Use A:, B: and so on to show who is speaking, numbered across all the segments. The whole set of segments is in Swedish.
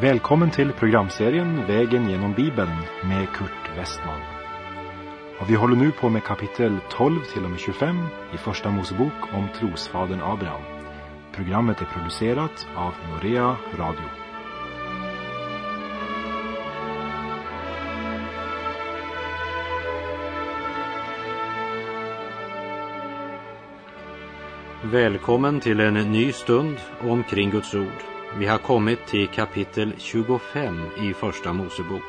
A: Välkommen till programserien Vägen genom Bibeln med Kurt Westman. Och vi håller nu på med kapitel 12 till och med 25 i Första Mosebok om trosfadern Abraham. Programmet är producerat av Norea Radio.
B: Välkommen till en ny stund omkring Guds ord. Vi har kommit till kapitel 25 i Första Mosebok.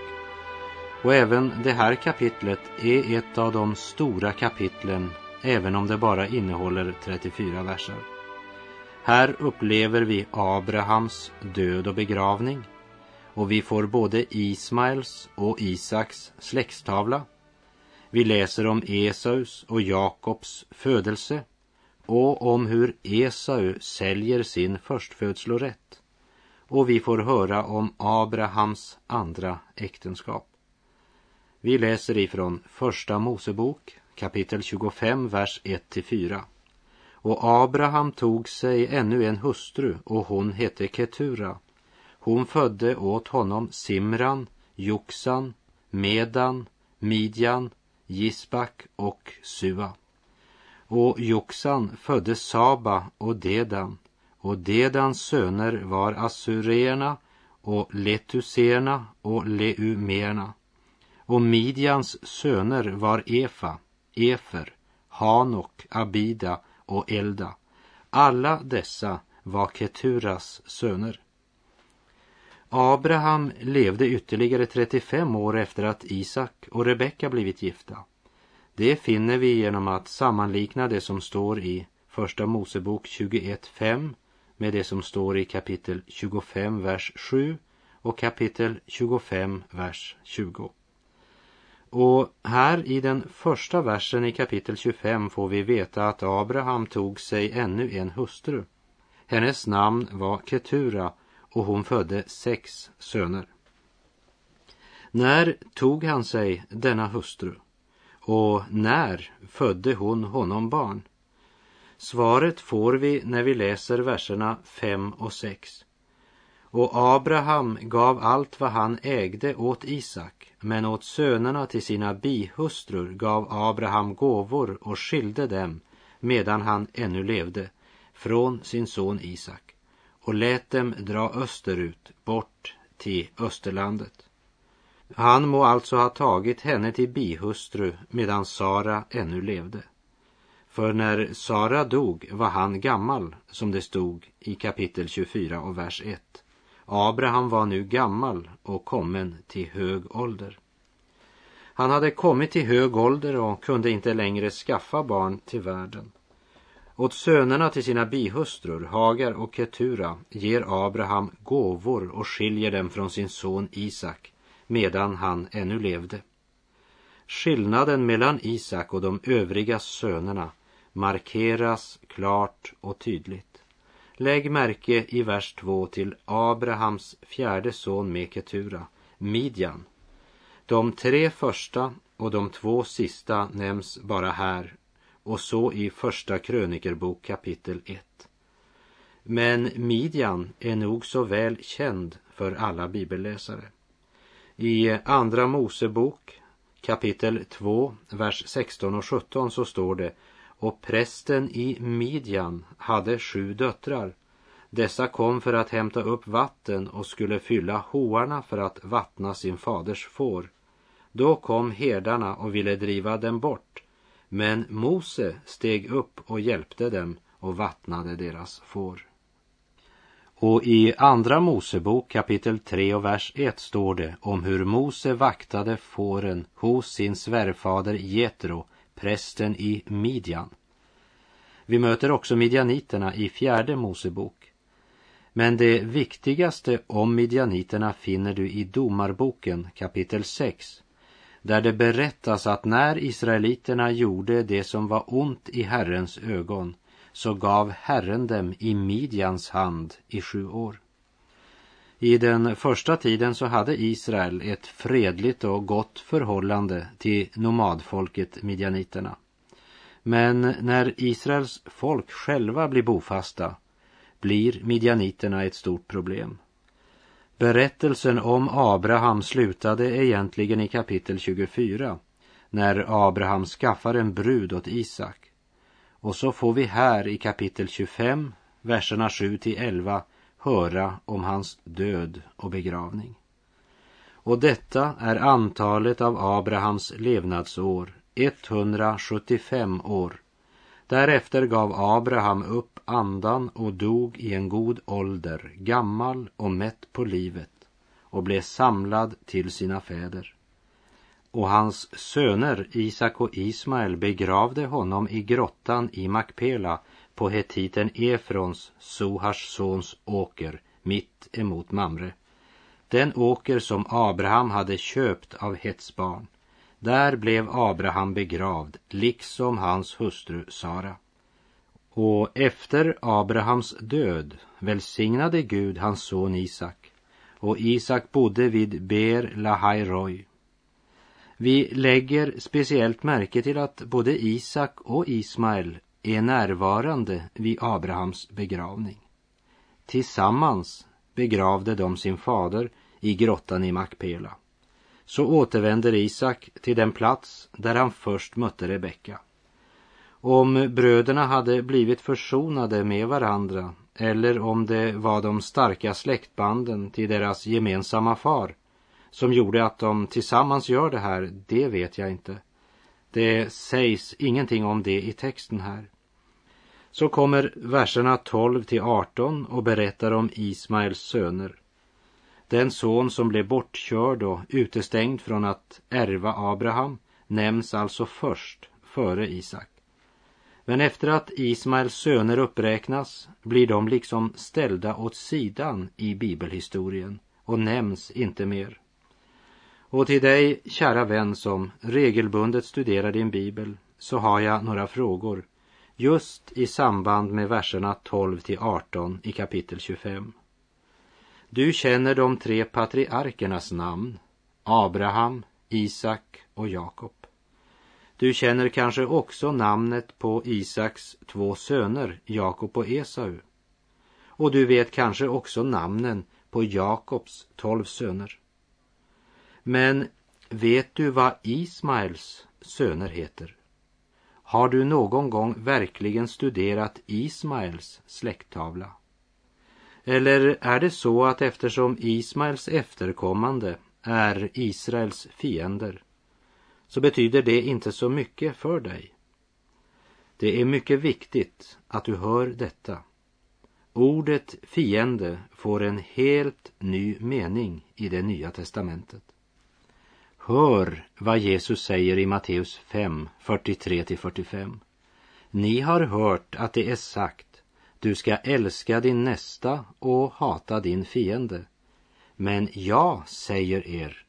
B: Och även det här kapitlet är ett av de stora kapitlen, även om det bara innehåller 34 verser. Här upplever vi Abrahams död och begravning och vi får både Ismaels och Isaks släktstavla. Vi läser om Esaus och Jakobs födelse och om hur Esau säljer sin förstfödslorätt. Och vi får höra om Abrahams andra äktenskap. Vi läser ifrån Första Mosebok kapitel 25, vers 1-4. Och Abraham tog sig ännu en hustru och hon hette Ketura. Hon födde åt honom Simran, Joksan, Medan, Midjan, Gisbak och Sua. Och Joksan födde Saba och Dedan och Dedans söner var assyrierna och Letuserna och Leumerna. Och Midjans söner var Efa, Efer, Hanok, Abida och Elda. Alla dessa var Keturas söner. Abraham levde ytterligare 35 år efter att Isak och Rebecka blivit gifta. Det finner vi genom att sammanlikna det som står i Första Mosebok 21.5 med det som står i kapitel 25, vers 7 och kapitel 25, vers 20. Och här i den första versen i kapitel 25 får vi veta att Abraham tog sig ännu en hustru. Hennes namn var Ketura och hon födde sex söner. När tog han sig denna hustru? Och när födde hon honom barn? Svaret får vi när vi läser verserna 5 och 6. Och Abraham gav allt vad han ägde åt Isak, men åt sönerna till sina bihustrur gav Abraham gåvor och skilde dem medan han ännu levde från sin son Isak och lät dem dra österut bort till Österlandet. Han må alltså ha tagit henne till bihustru medan Sara ännu levde. För när Sara dog var han gammal, som det stod i kapitel 24 och vers 1. Abraham var nu gammal och kommen till hög ålder. Han hade kommit till hög ålder och kunde inte längre skaffa barn till världen. Åt sönerna till sina bihustrur, Hagar och Ketura, ger Abraham gåvor och skiljer dem från sin son Isak medan han ännu levde. Skillnaden mellan Isak och de övriga sönerna markeras klart och tydligt. Lägg märke i vers 2 till Abrahams fjärde son med Ketura, Midjan. De tre första och de två sista nämns bara här och så i Första krönikerbok kapitel 1. Men Midjan är nog så väl känd för alla bibelläsare. I Andra Mosebok kapitel 2, vers 16 och 17 så står det och prästen i Midjan hade sju döttrar. Dessa kom för att hämta upp vatten och skulle fylla hoarna för att vattna sin faders får. Då kom herdarna och ville driva dem bort, men Mose steg upp och hjälpte dem och vattnade deras får. Och i Andra Mosebok kapitel 3 och vers 1 står det om hur Mose vaktade fåren hos sin svärfader Jetro, prästen i Midjan. Vi möter också midjaniterna i fjärde Mosebok. Men det viktigaste om midjaniterna finner du i Domarboken kapitel 6 där det berättas att när israeliterna gjorde det som var ont i Herrens ögon så gav Herren dem i Midjans hand i sju år. I den första tiden så hade Israel ett fredligt och gott förhållande till nomadfolket midjaniterna. Men när Israels folk själva blir bofasta blir midjaniterna ett stort problem. Berättelsen om Abraham slutade egentligen i kapitel 24 när Abraham skaffar en brud åt Isak. Och så får vi här i kapitel 25, verserna 7 till 11 höra om hans död och begravning. Och detta är antalet av Abrahams levnadsår, 175 år. Därefter gav Abraham upp andan och dog i en god ålder, gammal och mätt på livet och blev samlad till sina fäder. Och hans söner Isak och Ismael begravde honom i grottan i Makpela på hetiten Efrons, Sohars sons åker, mitt emot Mamre. Den åker som Abraham hade köpt av Hets barn. Där blev Abraham begravd, liksom hans hustru Sara. Och efter Abrahams död välsignade Gud hans son Isak och Isak bodde vid Ber Lahairoi. Vi lägger speciellt märke till att både Isak och Ismael är närvarande vid Abrahams begravning. Tillsammans begravde de sin fader i grottan i Makpela. Så återvänder Isak till den plats där han först mötte Rebecka. Om bröderna hade blivit försonade med varandra eller om det var de starka släktbanden till deras gemensamma far som gjorde att de tillsammans gör det här, det vet jag inte. Det sägs ingenting om det i texten här. Så kommer verserna 12 till 18 och berättar om Ismaels söner. Den son som blev bortkörd och utestängd från att ärva Abraham nämns alltså först före Isak. Men efter att Ismaels söner uppräknas blir de liksom ställda åt sidan i bibelhistorien och nämns inte mer. Och till dig, kära vän som regelbundet studerar din bibel, så har jag några frågor just i samband med verserna 12 till 18 i kapitel 25. Du känner de tre patriarkernas namn, Abraham, Isak och Jakob. Du känner kanske också namnet på Isaks två söner, Jakob och Esau. Och du vet kanske också namnen på Jakobs tolv söner. Men vet du vad Ismaels söner heter? Har du någon gång verkligen studerat Ismaels släkttavla? Eller är det så att eftersom Ismaels efterkommande är Israels fiender så betyder det inte så mycket för dig? Det är mycket viktigt att du hör detta. Ordet fiende får en helt ny mening i det nya testamentet. Hör vad Jesus säger i Matteus 5, 43-45. Ni har hört att det är sagt, du ska älska din nästa och hata din fiende. Men jag säger er,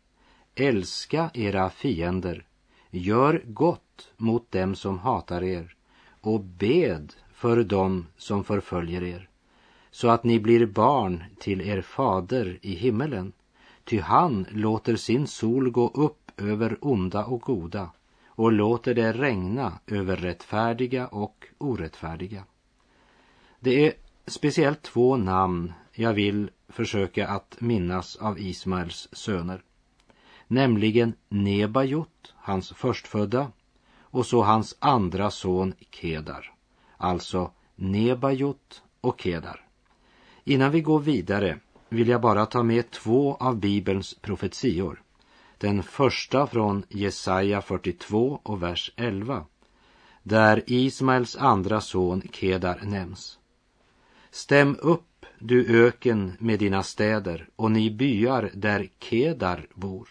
B: älska era fiender, gör gott mot dem som hatar er och bed för dem som förföljer er, så att ni blir barn till er fader i himmelen. Ty han låter sin sol gå upp över onda och goda och låter det regna över rättfärdiga och orättfärdiga. Det är speciellt två namn jag vill försöka att minnas av Ismaels söner. Nämligen Nebajot, hans förstfödda, och så hans andra son Kedar. Alltså Nebajot och Kedar. Innan vi går vidare vill jag bara ta med två av Bibelns profetior. Den första från Jesaja 42 och vers 11, där Ismaels andra son Kedar nämns. Stäm upp, du öken med dina städer och ni byar där Kedar bor.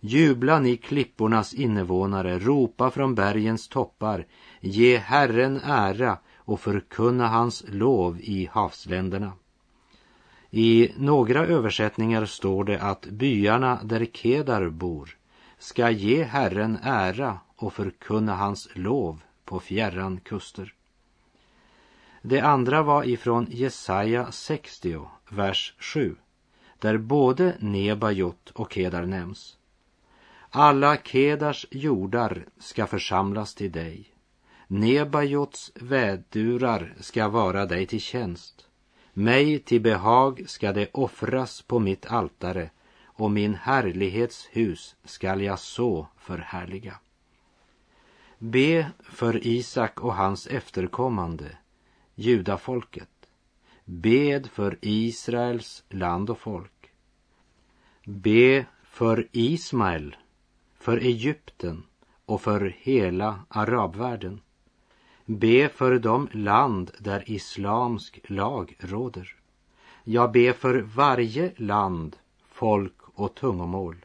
B: Jubla ni klippornas invånare, ropa från bergens toppar, ge Herren ära och förkunna hans lov i havsländerna. I några översättningar står det att byarna där Kedar bor ska ge Herren ära och förkunna hans lov på fjärran kuster. Det andra var ifrån Jesaja 60, vers 7, där både Nebajot och Kedar nämns. Alla Kedars jordar ska församlas till dig. Nebajots vädurar ska vara dig till tjänst. Mig till behag ska det offras på mitt altare och min härlighets hus skall jag så förhärliga. Be för Isak och hans efterkommande, judafolket. Bed för Israels land och folk. Be för Ismael, för Egypten och för hela arabvärlden. Be för de land där islamsk lag råder. Jag ber för varje land, folk och tungomål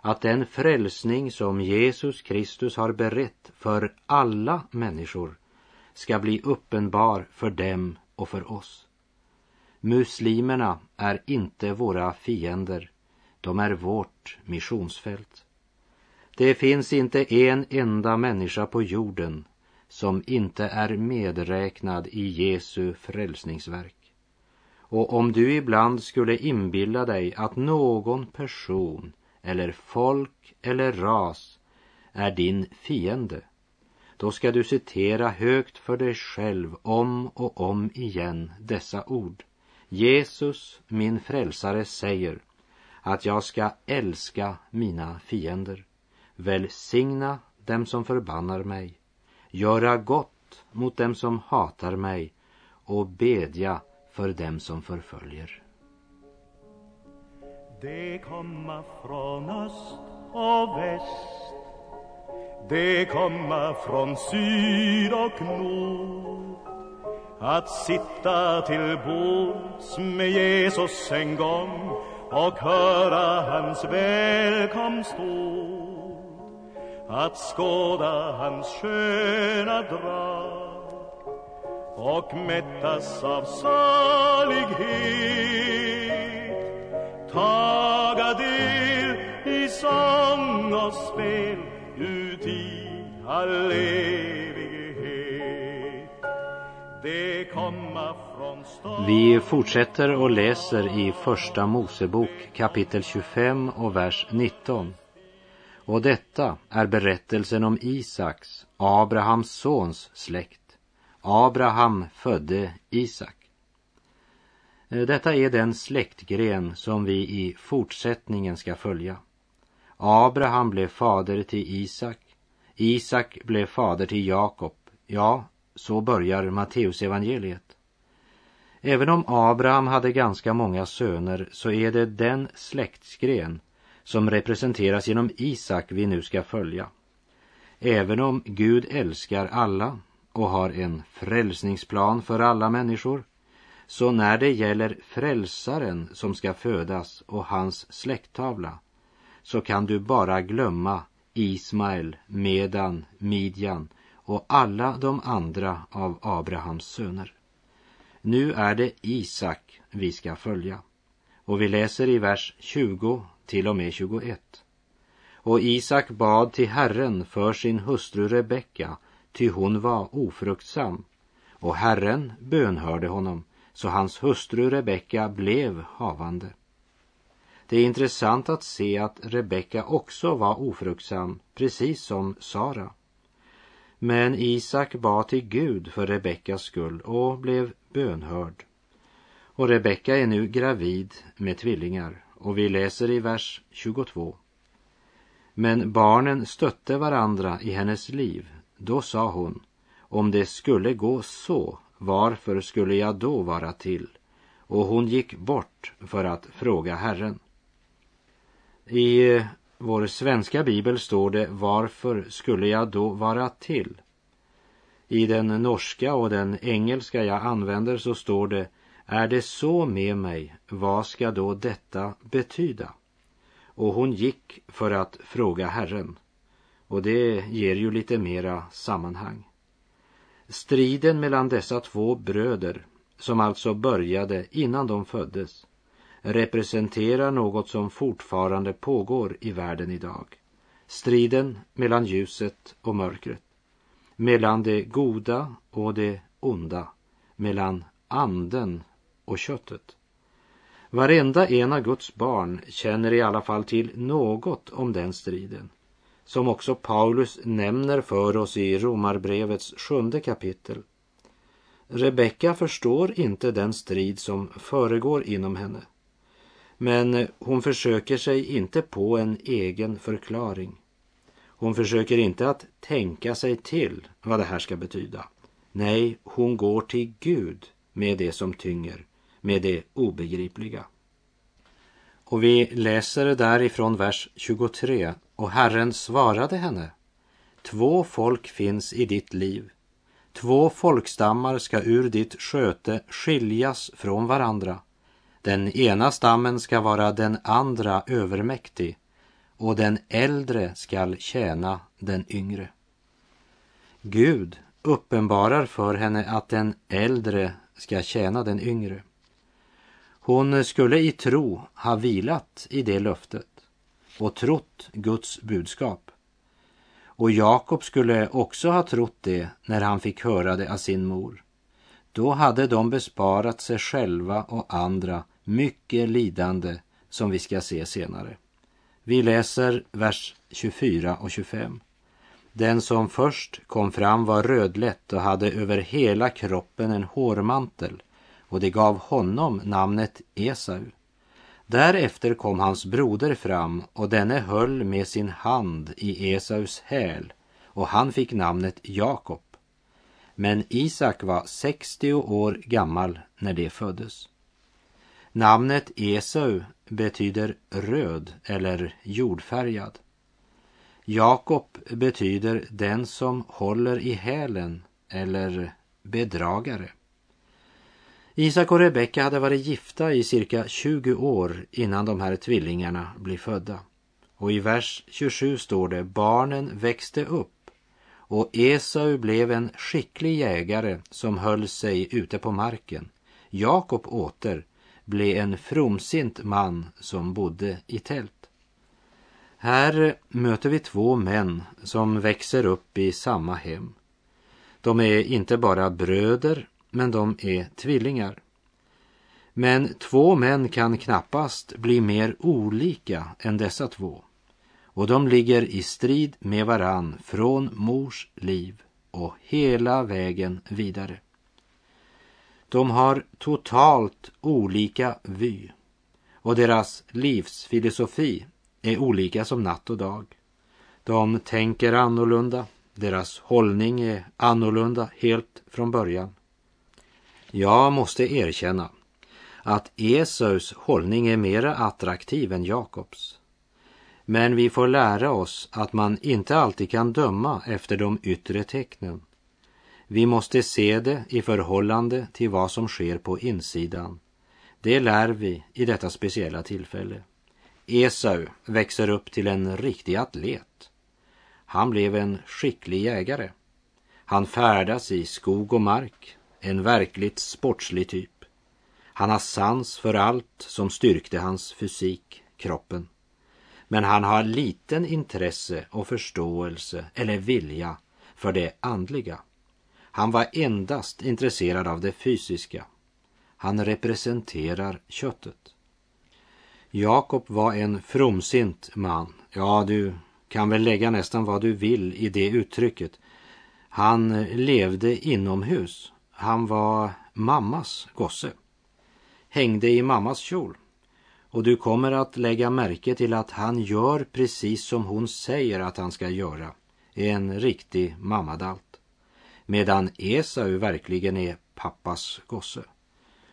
B: att den frälsning som Jesus Kristus har berett för alla människor ska bli uppenbar för dem och för oss. Muslimerna är inte våra fiender, de är vårt missionsfält. Det finns inte en enda människa på jorden som inte är medräknad i Jesu frälsningsverk. Och om du ibland skulle inbilla dig att någon person eller folk eller ras är din fiende, då ska du citera högt för dig själv om och om igen dessa ord. Jesus, min frälsare, säger att jag ska älska mina fiender, välsigna dem som förbannar mig, göra gott mot dem som hatar mig och bedja för dem som förföljer.
C: Det komma från öst och väst. Det komma från syd och nord. Att sitta till bords med Jesus en gång och höra hans välkomstord att skåda hans sköna drag och mättas av salighet taga del i sång och spel uti all evighet. Det komma från stad
B: Vi fortsätter och läser i Första Mosebok kapitel 25 och vers 19. Och detta är berättelsen om Isaks, Abrahams sons släkt. Abraham födde Isak. Eh, detta är den släktgren som vi i fortsättningen ska följa. Abraham blev fader till Isak. Isak blev fader till Jakob. Ja, så börjar Matteusevangeliet. Även om Abraham hade ganska många söner så är det den släktsgren som representeras genom Isak vi nu ska följa. Även om Gud älskar alla och har en frälsningsplan för alla människor så när det gäller frälsaren som ska födas och hans släkttavla så kan du bara glömma Ismael, Medan, Midjan och alla de andra av Abrahams söner. Nu är det Isak vi ska följa. Och vi läser i vers 20 till och med 21. Och Isak bad till Herren för sin hustru Rebecka, ty hon var ofruktsam. Och Herren bönhörde honom så hans hustru Rebecka blev havande. Det är intressant att se att Rebecka också var ofruktsam, precis som Sara. Men Isak bad till Gud för Rebeckas skull och blev bönhörd. Och Rebecka är nu gravid med tvillingar och vi läser i vers 22. Men barnen stötte varandra i hennes liv. Då sa hon, om det skulle gå så varför skulle jag då vara till? Och hon gick bort för att fråga Herren. I eh, vår svenska bibel står det Varför skulle jag då vara till? I den norska och den engelska jag använder så står det är det så med mig, vad ska då detta betyda? Och hon gick för att fråga Herren. Och det ger ju lite mera sammanhang. Striden mellan dessa två bröder, som alltså började innan de föddes, representerar något som fortfarande pågår i världen idag. Striden mellan ljuset och mörkret. Mellan det goda och det onda. Mellan anden och köttet. Varenda en av Guds barn känner i alla fall till något om den striden som också Paulus nämner för oss i Romarbrevets sjunde kapitel. Rebecka förstår inte den strid som föregår inom henne. Men hon försöker sig inte på en egen förklaring. Hon försöker inte att tänka sig till vad det här ska betyda. Nej, hon går till Gud med det som tynger, med det obegripliga. Och vi läser därifrån vers 23. Och Herren svarade henne. Två folk finns i ditt liv. Två folkstammar ska ur ditt sköte skiljas från varandra. Den ena stammen ska vara den andra övermäktig och den äldre skall tjäna den yngre. Gud uppenbarar för henne att den äldre ska tjäna den yngre. Hon skulle i tro ha vilat i det löftet och trott Guds budskap. Och Jakob skulle också ha trott det när han fick höra det av sin mor. Då hade de besparat sig själva och andra mycket lidande som vi ska se senare. Vi läser vers 24 och 25. Den som först kom fram var rödlätt och hade över hela kroppen en hårmantel och det gav honom namnet Esau. Därefter kom hans broder fram och denne höll med sin hand i Esaus häl och han fick namnet Jakob. Men Isak var 60 år gammal när det föddes. Namnet Esau betyder röd eller jordfärgad. Jakob betyder den som håller i hälen eller bedragare. Isak och Rebecka hade varit gifta i cirka 20 år innan de här tvillingarna blir födda. Och i vers 27 står det barnen växte upp och Esau blev en skicklig jägare som höll sig ute på marken. Jakob åter blev en fromsint man som bodde i tält. Här möter vi två män som växer upp i samma hem. De är inte bara bröder, men de är tvillingar. Men två män kan knappast bli mer olika än dessa två. Och de ligger i strid med varann från mors liv och hela vägen vidare. De har totalt olika vy och deras livsfilosofi är olika som natt och dag. De tänker annorlunda, deras hållning är annorlunda helt från början. Jag måste erkänna att Esaus hållning är mera attraktiv än Jakobs. Men vi får lära oss att man inte alltid kan döma efter de yttre tecknen. Vi måste se det i förhållande till vad som sker på insidan. Det lär vi i detta speciella tillfälle. Esau växer upp till en riktig atlet. Han blev en skicklig jägare. Han färdas i skog och mark, en verkligt sportslig typ. Han har sans för allt som styrkte hans fysik, kroppen. Men han har liten intresse och förståelse eller vilja för det andliga. Han var endast intresserad av det fysiska. Han representerar köttet. Jakob var en fromsint man. Ja, du kan väl lägga nästan vad du vill i det uttrycket. Han levde inomhus. Han var mammas gosse. Hängde i mammas kjol. Och du kommer att lägga märke till att han gör precis som hon säger att han ska göra. En riktig mammadalt medan Esau verkligen är pappas gosse.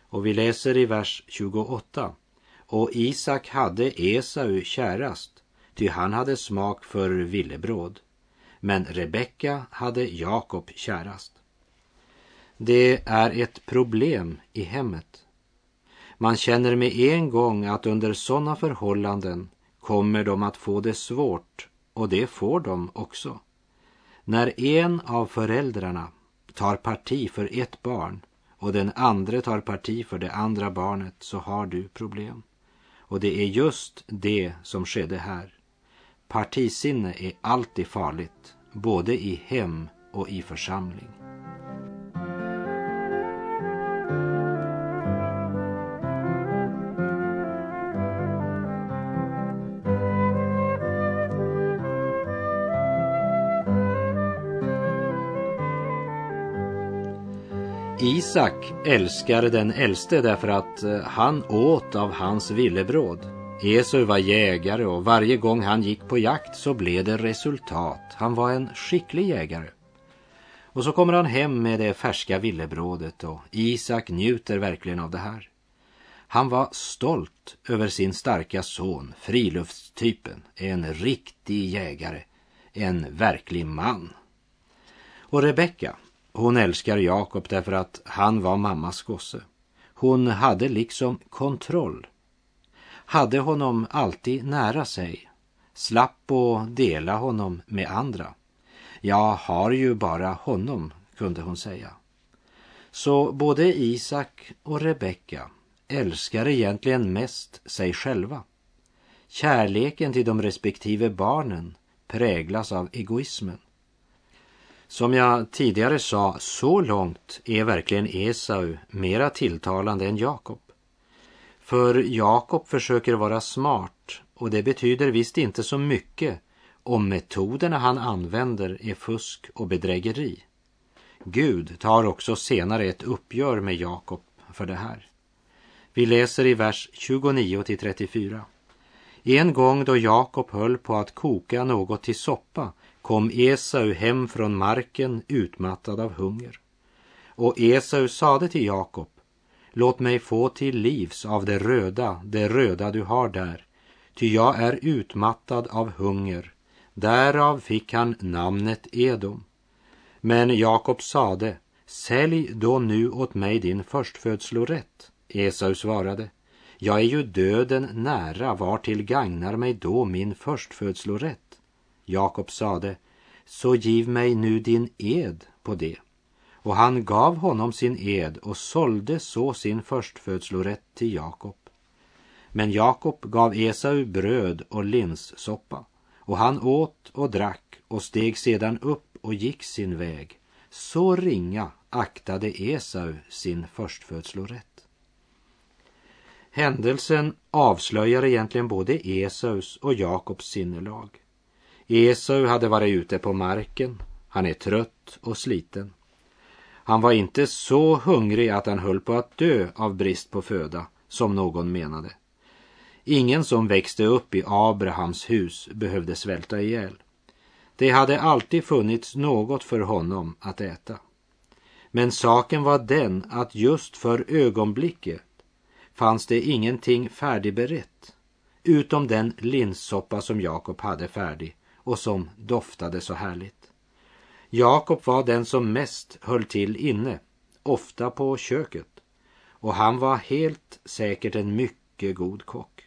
B: Och vi läser i vers 28. Och Isak hade Esau kärast, ty han hade smak för villebråd. Men Rebecka hade Jakob kärast. Det är ett problem i hemmet. Man känner med en gång att under sådana förhållanden kommer de att få det svårt och det får de också. När en av föräldrarna tar parti för ett barn och den andra tar parti för det andra barnet så har du problem. Och det är just det som skedde här. Partisinne är alltid farligt, både i hem och i församling. Isak älskar den äldste därför att eh, han åt av hans villebråd. Esau var jägare och varje gång han gick på jakt så blev det resultat. Han var en skicklig jägare. Och så kommer han hem med det färska villebrådet och Isak njuter verkligen av det här. Han var stolt över sin starka son, friluftstypen, en riktig jägare, en verklig man. Och Rebecka, hon älskar Jakob därför att han var mammas gosse. Hon hade liksom kontroll. Hade honom alltid nära sig. Slapp att dela honom med andra. Jag har ju bara honom, kunde hon säga. Så både Isak och Rebecka älskar egentligen mest sig själva. Kärleken till de respektive barnen präglas av egoismen. Som jag tidigare sa, så långt är verkligen Esau mera tilltalande än Jakob. För Jakob försöker vara smart och det betyder visst inte så mycket om metoderna han använder är fusk och bedrägeri. Gud tar också senare ett uppgör med Jakob för det här. Vi läser i vers 29 till 34. En gång då Jakob höll på att koka något till soppa kom Esau hem från marken utmattad av hunger. Och Esau sade till Jakob, låt mig få till livs av det röda, det röda du har där, ty jag är utmattad av hunger. Därav fick han namnet Edom. Men Jakob sade, sälj då nu åt mig din förstfödslorätt. Esau svarade, jag är ju döden nära, var till gagnar mig då min förstfödslorätt? Jakob sade, så giv mig nu din ed på det. Och han gav honom sin ed och sålde så sin förstfödslorätt till Jakob. Men Jakob gav Esau bröd och linssoppa, och han åt och drack och steg sedan upp och gick sin väg. Så ringa aktade Esau sin förstfödslorätt. Händelsen avslöjar egentligen både Esaus och Jakobs sinnelag. Esau hade varit ute på marken. Han är trött och sliten. Han var inte så hungrig att han höll på att dö av brist på föda, som någon menade. Ingen som växte upp i Abrahams hus behövde svälta ihjäl. Det hade alltid funnits något för honom att äta. Men saken var den att just för ögonblicket fanns det ingenting färdigberett utom den linssoppa som Jakob hade färdig och som doftade så härligt. Jakob var den som mest höll till inne, ofta på köket, och han var helt säkert en mycket god kock.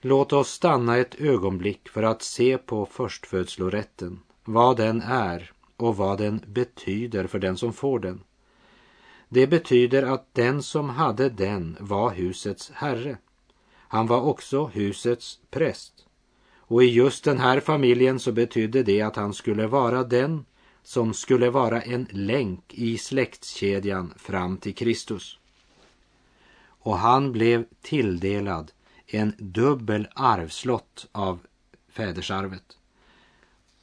B: Låt oss stanna ett ögonblick för att se på förstfödslorätten, vad den är och vad den betyder för den som får den. Det betyder att den som hade den var husets herre. Han var också husets präst. Och i just den här familjen så betydde det att han skulle vara den som skulle vara en länk i släktkedjan fram till Kristus. Och han blev tilldelad en dubbel arvslott av fädersarvet.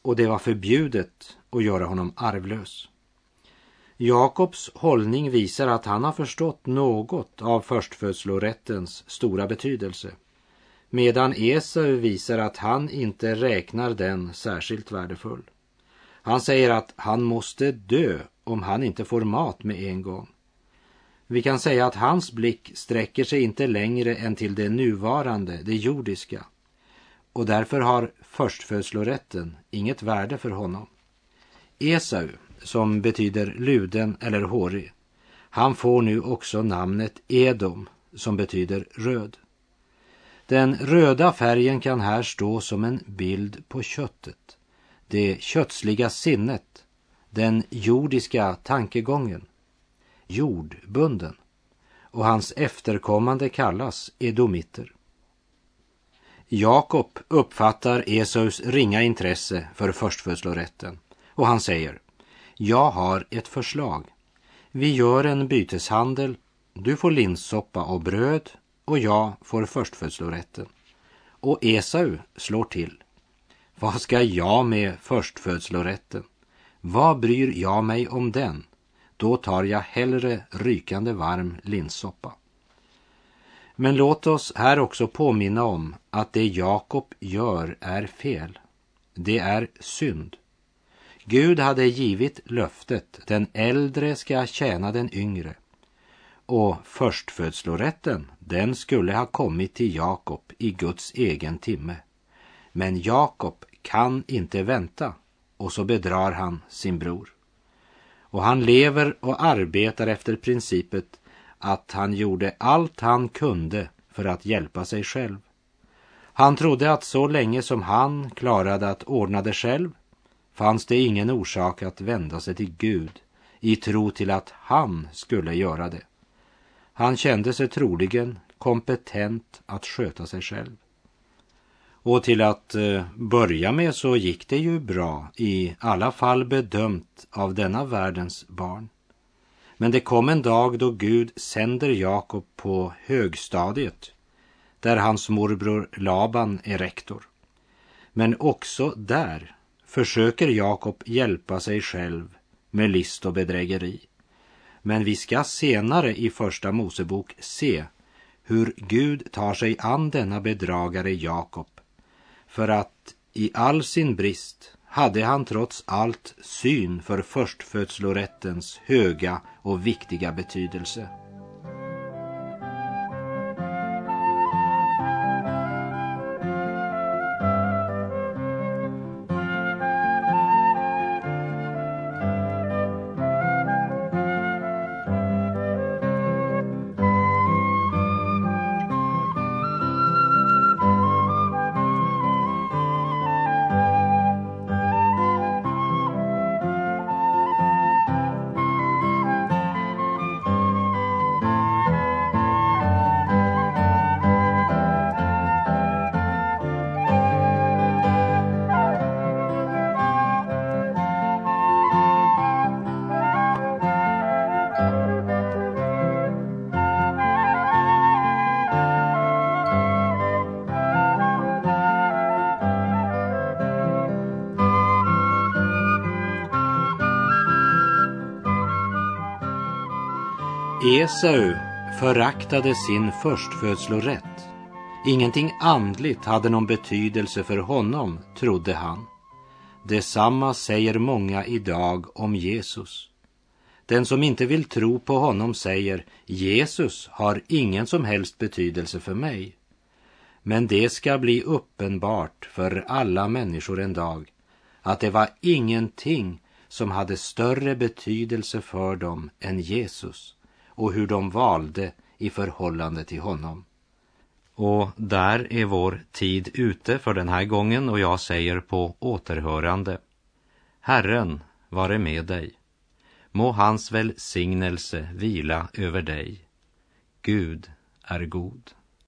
B: Och det var förbjudet att göra honom arvlös. Jakobs hållning visar att han har förstått något av förstfödslorättens stora betydelse medan Esau visar att han inte räknar den särskilt värdefull. Han säger att han måste dö om han inte får mat med en gång. Vi kan säga att hans blick sträcker sig inte längre än till det nuvarande, det jordiska. Och därför har förstfödslorätten inget värde för honom. Esau, som betyder luden eller hårig, han får nu också namnet Edom, som betyder röd. Den röda färgen kan här stå som en bild på köttet, det kötsliga sinnet, den jordiska tankegången, jordbunden och hans efterkommande kallas edomiter. Jakob uppfattar Esaus ringa intresse för förstfödslorätten och han säger Jag har ett förslag. Vi gör en byteshandel. Du får linssoppa och bröd och jag får förstfödslorätten. Och Esau slår till. Vad ska jag med förstfödslorätten? Vad bryr jag mig om den? då tar jag hellre rykande varm linssoppa. Men låt oss här också påminna om att det Jakob gör är fel. Det är synd. Gud hade givit löftet, den äldre ska tjäna den yngre. Och förstfödslorätten, den skulle ha kommit till Jakob i Guds egen timme. Men Jakob kan inte vänta och så bedrar han sin bror. Och han lever och arbetar efter principet att han gjorde allt han kunde för att hjälpa sig själv. Han trodde att så länge som han klarade att ordna det själv fanns det ingen orsak att vända sig till Gud i tro till att han skulle göra det. Han kände sig troligen kompetent att sköta sig själv. Och till att eh, börja med så gick det ju bra, i alla fall bedömt av denna världens barn. Men det kom en dag då Gud sänder Jakob på högstadiet, där hans morbror Laban är rektor. Men också där försöker Jakob hjälpa sig själv med list och bedrägeri. Men vi ska senare i Första Mosebok se hur Gud tar sig an denna bedragare Jakob för att i all sin brist hade han trots allt syn för förstfödslorättens höga och viktiga betydelse. Esau föraktade sin förstfödslorätt. Ingenting andligt hade någon betydelse för honom, trodde han. Detsamma säger många idag om Jesus. Den som inte vill tro på honom säger Jesus har ingen som helst betydelse för mig. Men det ska bli uppenbart för alla människor en dag att det var ingenting som hade större betydelse för dem än Jesus och hur de valde i förhållande till honom. Och där är vår tid ute för den här gången och jag säger på återhörande. Herren vare med dig. Må hans välsignelse vila över dig. Gud är god.